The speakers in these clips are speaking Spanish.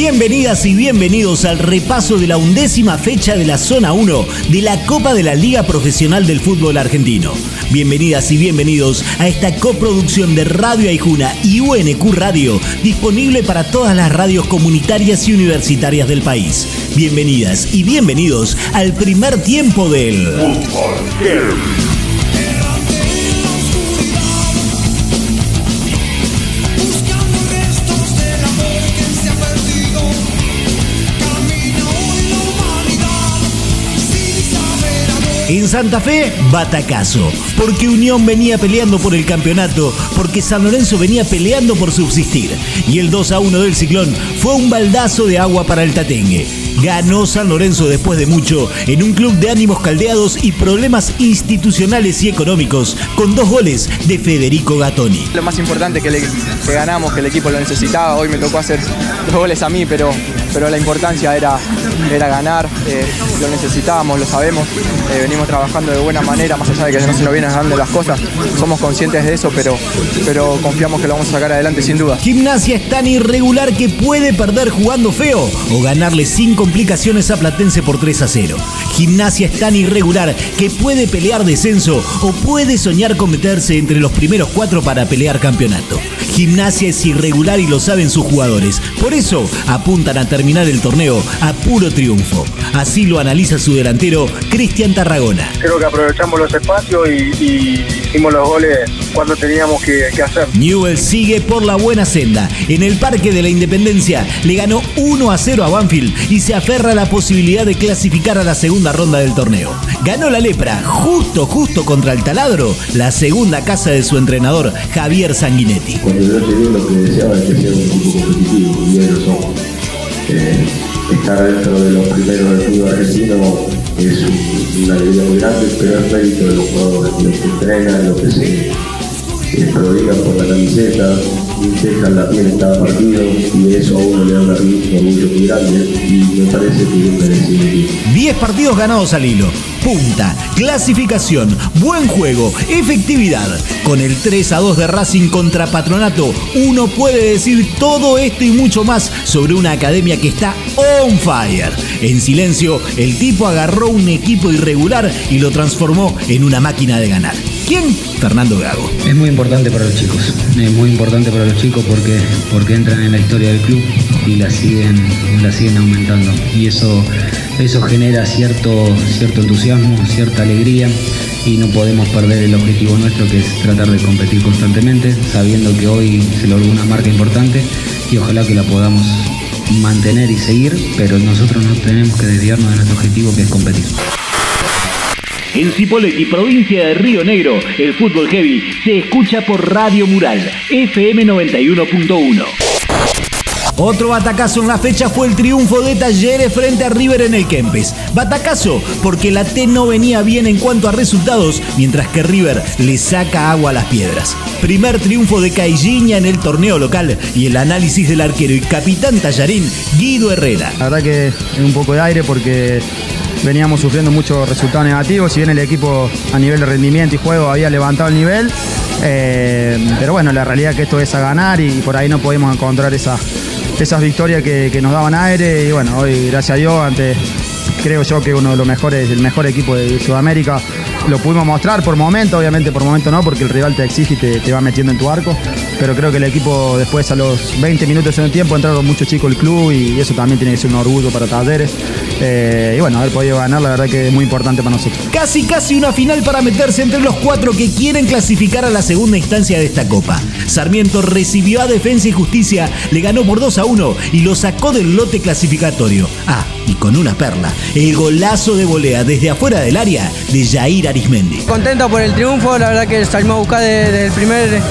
Bienvenidas y bienvenidos al repaso de la undécima fecha de la Zona 1 de la Copa de la Liga Profesional del Fútbol Argentino. Bienvenidas y bienvenidos a esta coproducción de Radio Aijuna y UNQ Radio, disponible para todas las radios comunitarias y universitarias del país. Bienvenidas y bienvenidos al primer tiempo del Fútbol En Santa Fe, batacazo. Porque Unión venía peleando por el campeonato, porque San Lorenzo venía peleando por subsistir. Y el 2 a 1 del ciclón fue un baldazo de agua para el Tatengue. Ganó San Lorenzo después de mucho en un club de ánimos caldeados y problemas institucionales y económicos, con dos goles de Federico Gattoni. Lo más importante que, que ganamos, que el equipo lo necesitaba. Hoy me tocó hacer dos goles a mí, pero pero la importancia era, era ganar, eh, lo necesitábamos, lo sabemos, eh, venimos trabajando de buena manera, más allá de que no se nos vienen dando las cosas, somos conscientes de eso, pero, pero confiamos que lo vamos a sacar adelante sin duda. Gimnasia es tan irregular que puede perder jugando feo o ganarle sin complicaciones a Platense por 3 a 0. Gimnasia es tan irregular que puede pelear descenso o puede soñar con meterse entre los primeros cuatro para pelear campeonato. Gimnasia es irregular y lo saben sus jugadores. Por eso apuntan a terminar el torneo a puro triunfo. Así lo analiza su delantero Cristian Tarragona. Creo que aprovechamos los espacios y, hicimos los goles cuando teníamos que, que, hacer. Newell sigue por la buena senda. En el Parque de la Independencia le ganó 1 a 0 a Banfield y se aferra a la posibilidad de clasificar a la segunda ronda del torneo. Ganó la lepra justo, justo contra el taladro, la segunda casa de su entrenador Javier Sanguinetti yo llegué lo que deseaba es que sea un equipo competitivo y. Eh, estar dentro de los primeros del fútbol argentino es una alegría muy grande, pero es mérito de los jugadores, los que entrenan, los que se prodigan por la camiseta, dejan la piel en cada partido y eso a uno le da un orgullo muy grande y me parece que es merecido. 10 partidos ganados al hilo, punta, clasificación, buen juego, efectividad. Con el 3 a 2 de Racing contra Patronato, uno puede decir todo esto y mucho más sobre una academia que está on fire. En silencio, el tipo agarró un equipo irregular y lo transformó en una máquina de ganar. ¿Quién? Fernando Gago. Es muy importante para los chicos, es muy importante para los chicos porque, porque entran en la historia del club y la siguen, la siguen aumentando. Y eso, eso genera cierto, cierto entusiasmo, cierta alegría y no podemos perder el objetivo nuestro que es tratar de competir constantemente, sabiendo que hoy se logró una marca importante y ojalá que la podamos mantener y seguir, pero nosotros no tenemos que desviarnos de nuestro objetivo que es competir. En Cipolletti, provincia de Río Negro, el fútbol heavy se escucha por Radio Mural, FM 91.1. Otro batacazo en la fecha fue el triunfo de Talleres frente a River en el Kempes. Batacazo porque la T no venía bien en cuanto a resultados, mientras que River le saca agua a las piedras. Primer triunfo de Cailliña en el torneo local y el análisis del arquero y capitán Tallarín, Guido Herrera. La verdad que un poco de aire porque veníamos sufriendo muchos resultados negativos, si bien el equipo a nivel de rendimiento y juego había levantado el nivel, eh, pero bueno, la realidad es que esto es a ganar y por ahí no podemos encontrar esa, esas victorias que, que nos daban aire y bueno, hoy gracias a Dios ante creo yo que uno de los mejores, el mejor equipo de Sudamérica. Lo pudimos mostrar por momento, obviamente por momento no, porque el rival te exige y te, va metiendo en tu arco. Pero creo que el equipo después a los 20 minutos en el tiempo entraron muchos chicos el club y eso también tiene que ser un orgullo para Talleres. Eh, y bueno, haber podido ganar la verdad que es muy importante para nosotros. Casi casi una final para meterse entre los cuatro que quieren clasificar a la segunda instancia de esta copa. Sarmiento recibió a Defensa y Justicia, le ganó por 2 a 1 y lo sacó del lote clasificatorio. Ah, y con una perla, el golazo de volea desde afuera del área de Jair Arismendi. Contento por el triunfo, la verdad que salimos a buscar desde el primer,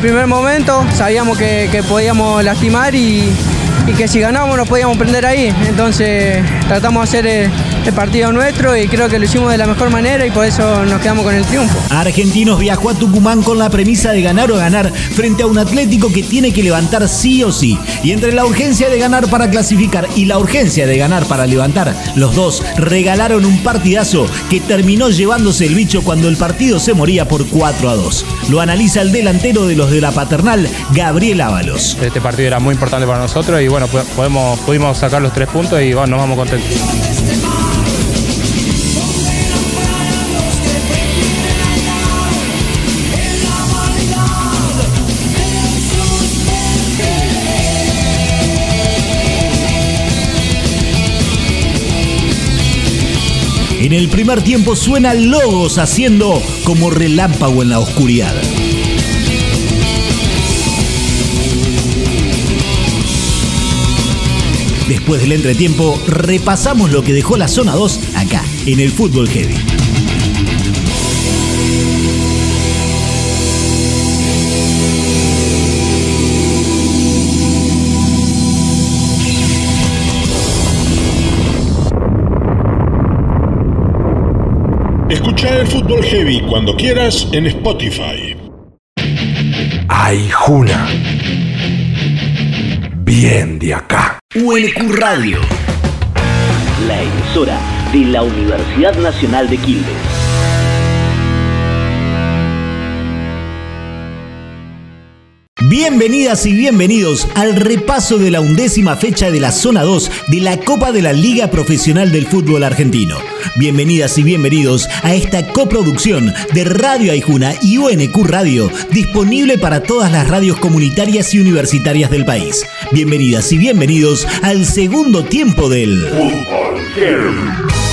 primer momento, sabíamos que, podíamos lastimar y, que si ganábamos nos podíamos prender ahí, entonces tratamos de hacer... Eh, el partido nuestro y creo que lo hicimos de la mejor manera y por eso nos quedamos con el triunfo. Argentinos viajó a Tucumán con la premisa de ganar o ganar frente a un Atlético que tiene que levantar sí o sí. Y entre la urgencia de ganar para clasificar y la urgencia de ganar para levantar, los dos regalaron un partidazo que terminó llevándose el bicho cuando el partido se moría por 4 a 2. Lo analiza el delantero de los de la paternal, Gabriel Ábalos. Este partido era muy importante para nosotros y bueno, pudimos sacar los tres puntos y nos vamos contentos. En el primer tiempo suena Logos haciendo como relámpago en la oscuridad. Después del entretiempo, repasamos lo que dejó la zona 2 acá, en el fútbol heavy. Escucha el fútbol heavy cuando quieras en Spotify. Ay, Juna. Bien de acá. UNQ Radio. La emisora de la Universidad Nacional de Quilmes. Bienvenidas y bienvenidos al repaso de la undécima fecha de la Zona 2 de la Copa de la Liga Profesional del Fútbol Argentino. Bienvenidas y bienvenidos a esta coproducción de Radio Aijuna y UNQ Radio, disponible para todas las radios comunitarias y universitarias del país. Bienvenidas y bienvenidos al segundo tiempo del Fútbol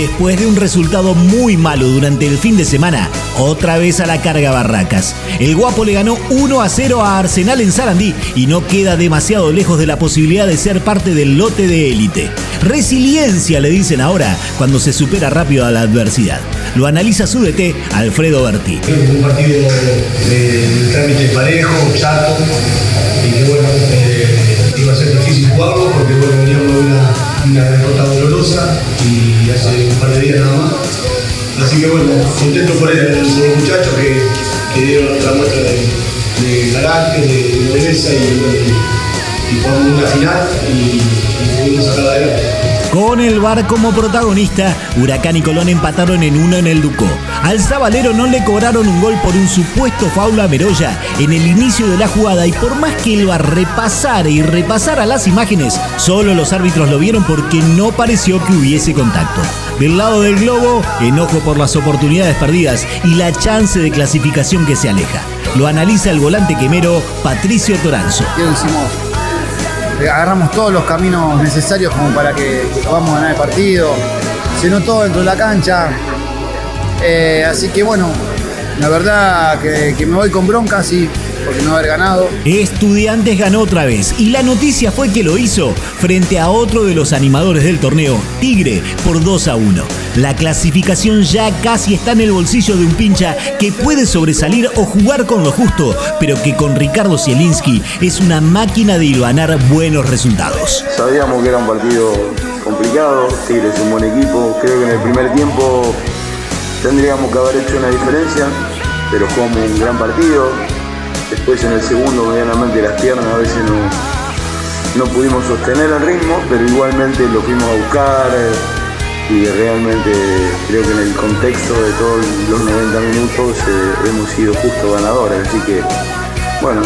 Después de un resultado muy malo durante el fin de semana, otra vez a la carga Barracas. El Guapo le ganó 1 a 0 a Arsenal en Sarandí y no queda demasiado lejos de la posibilidad de ser parte del lote de élite. Resiliencia le dicen ahora cuando se supera rápido a la adversidad. Lo analiza su DT, Alfredo Berti. Un partido de, trámite parejo, chato, y que bueno, eh, iba a ser difícil jugarlo porque bueno, veníamos de una, una derrota dolorosa y hace un par de días nada más. Así que bueno, contento por, el, los muchachos que, que dieron otra muestra de, de carácter, de, belleza y, y, jugamos una final y, y pudimos sacar adelante. Con el bar como protagonista, Huracán y Colón empataron en uno en el Ducó. Al Zabalero no le cobraron un gol por un supuesto faula a Meroya en el inicio de la jugada y por más que el bar repasara y repasara las imágenes, solo los árbitros lo vieron porque no pareció que hubiese contacto. Del lado del globo, enojo por las oportunidades perdidas y la chance de clasificación que se aleja. Lo analiza el volante quemero Patricio Toranzo. Agarramos todos los caminos necesarios como para que podamos ganar el partido. Se notó dentro de la cancha. Eh, así que bueno, la verdad que, que me voy con bronca, sí, porque no haber ganado. Estudiantes ganó otra vez y la noticia fue que lo hizo frente a otro de los animadores del torneo, Tigre, por 2 a 1. La clasificación ya casi está en el bolsillo de un pincha que puede sobresalir o jugar con lo justo, pero que con Ricardo Zielinski es una máquina de hilvanar buenos resultados. Sabíamos que era un partido complicado, Tigre es un buen equipo, creo que en el primer tiempo tendríamos que haber hecho una diferencia, pero jugamos un gran partido, Después en el segundo, medianamente las piernas a veces no, no pudimos sostener el ritmo, pero igualmente lo fuimos a buscar eh, y realmente creo que en el contexto de todos los 90 minutos eh, hemos sido justo ganadores. Así que, bueno,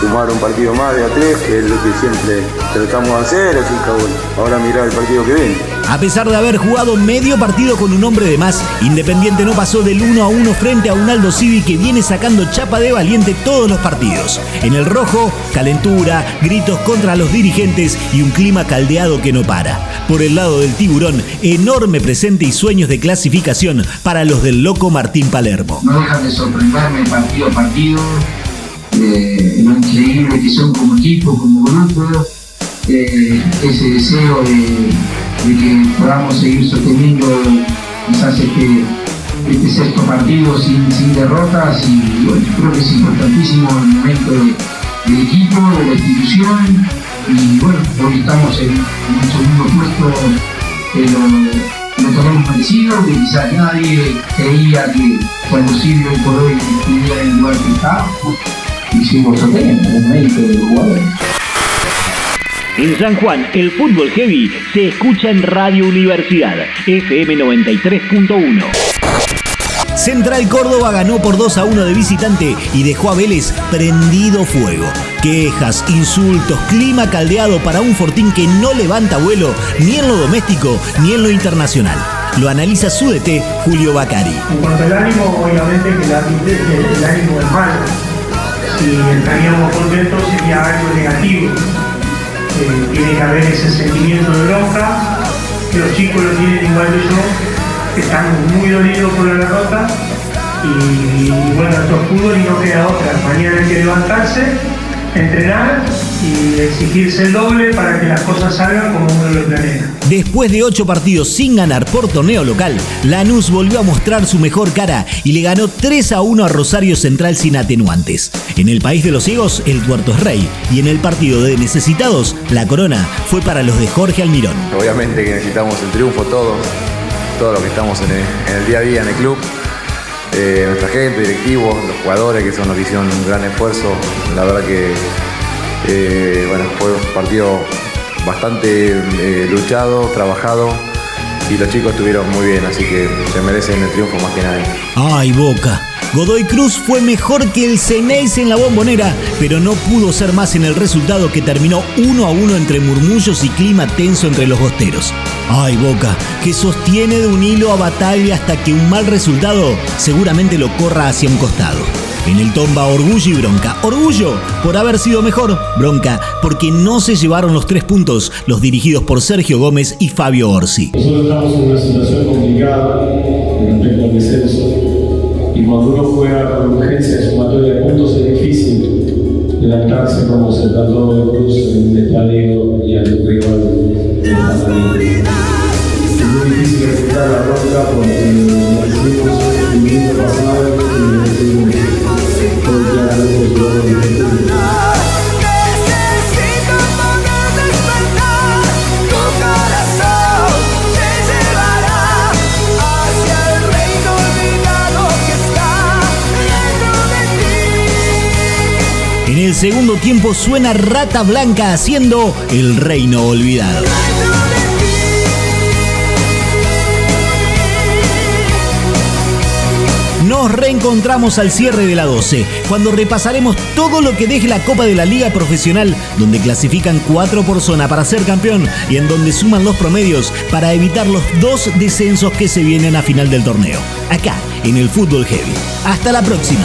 sumar un partido más de a tres, que es lo que siempre tratamos de hacer, así que ahora mirar el partido que viene. A pesar de haber jugado medio partido con un hombre de más, Independiente no pasó del 1 a 1 frente a un Aldo Civi que viene sacando chapa de valiente todos los partidos. En el rojo, calentura, gritos contra los dirigentes y un clima caldeado que no para. Por el lado del tiburón, enorme presente y sueños de clasificación para los del loco Martín Palermo. No dejan de sorprenderme partido a partido, eh, lo increíble que son como equipo, como grupo, eh, ese deseo de de que podamos seguir sosteniendo quizás este, sexto partido sin, sin derrotas y bueno, creo que es importantísimo el momento del equipo, de la institución y bueno, hoy estamos en, un segundo puesto que lo, tenemos merecido, que quizás nadie creía que cuando posible hoy por hoy estuviera en el lugar que está y sigo sosteniendo el mérito de los jugadores. En San Juan, el fútbol heavy se escucha en Radio Universidad, FM 93.1. Central Córdoba ganó por 2 a 1 de visitante y dejó a Vélez prendido fuego. Quejas, insultos, clima caldeado para un Fortín que no levanta vuelo ni en lo doméstico ni en lo internacional. Lo analiza su DT Julio Bacari. En cuanto al ánimo, obviamente que el, el ánimo es malo. Si estaríamos contentos sería algo negativo eh, tiene que haber ese sentimiento de bronca, los chicos lo tienen igual que yo, que están muy dolidos por la derrota y, bueno, esto es fútbol y no queda otra. Mañana hay que levantarse, entrenar y exigirse el doble para que las cosas salgan como uno lo planea. Después de ocho partidos sin ganar por torneo local, Lanús volvió a mostrar su mejor cara y le ganó 3 a 1 a Rosario Central sin atenuantes. En el país de los ciegos, el tuerto es rey, y en el partido de necesitados, la corona fue para los de Jorge Almirón. Obviamente que necesitamos el triunfo todos, todos los que estamos en el, día a día en el club. Eh, nuestra gente, directivos, los jugadores que son los que hicieron un gran esfuerzo. La verdad que eh, bueno, fue un partido bastante eh, luchado, trabajado y los chicos estuvieron muy bien, así que se merecen el triunfo más que nadie. ¡Ay, Boca! Godoy Cruz fue mejor que el Ceneis en la bombonera, pero no pudo ser más en el resultado que terminó uno a uno entre murmullos y clima tenso entre los bosteros. Ay, Boca, que sostiene de un hilo a batalla hasta que un mal resultado seguramente lo corra hacia un costado. En el tomba orgullo y bronca. Orgullo por haber sido mejor. Bronca porque no se llevaron los tres puntos los dirigidos por Sergio Gómez y Fabio Orsi. Nosotros estamos en una situación complicada respecto al descenso y cuando uno juega con urgencia sumatoria de puntos es difícil levantarse como se trató de Cruz en el estadio y al rival Es muy difícil ejecutar la bronca porque En el segundo tiempo suena Rata Blanca haciendo El Reino Olvidado. Nos reencontramos al cierre de la 12, cuando repasaremos todo lo que deje la Copa de la Liga Profesional, donde clasifican cuatro por zona para ser campeón y en donde suman los promedios para evitar los dos descensos que se vienen a final del torneo. Acá, en el Fútbol Heavy. Hasta la próxima.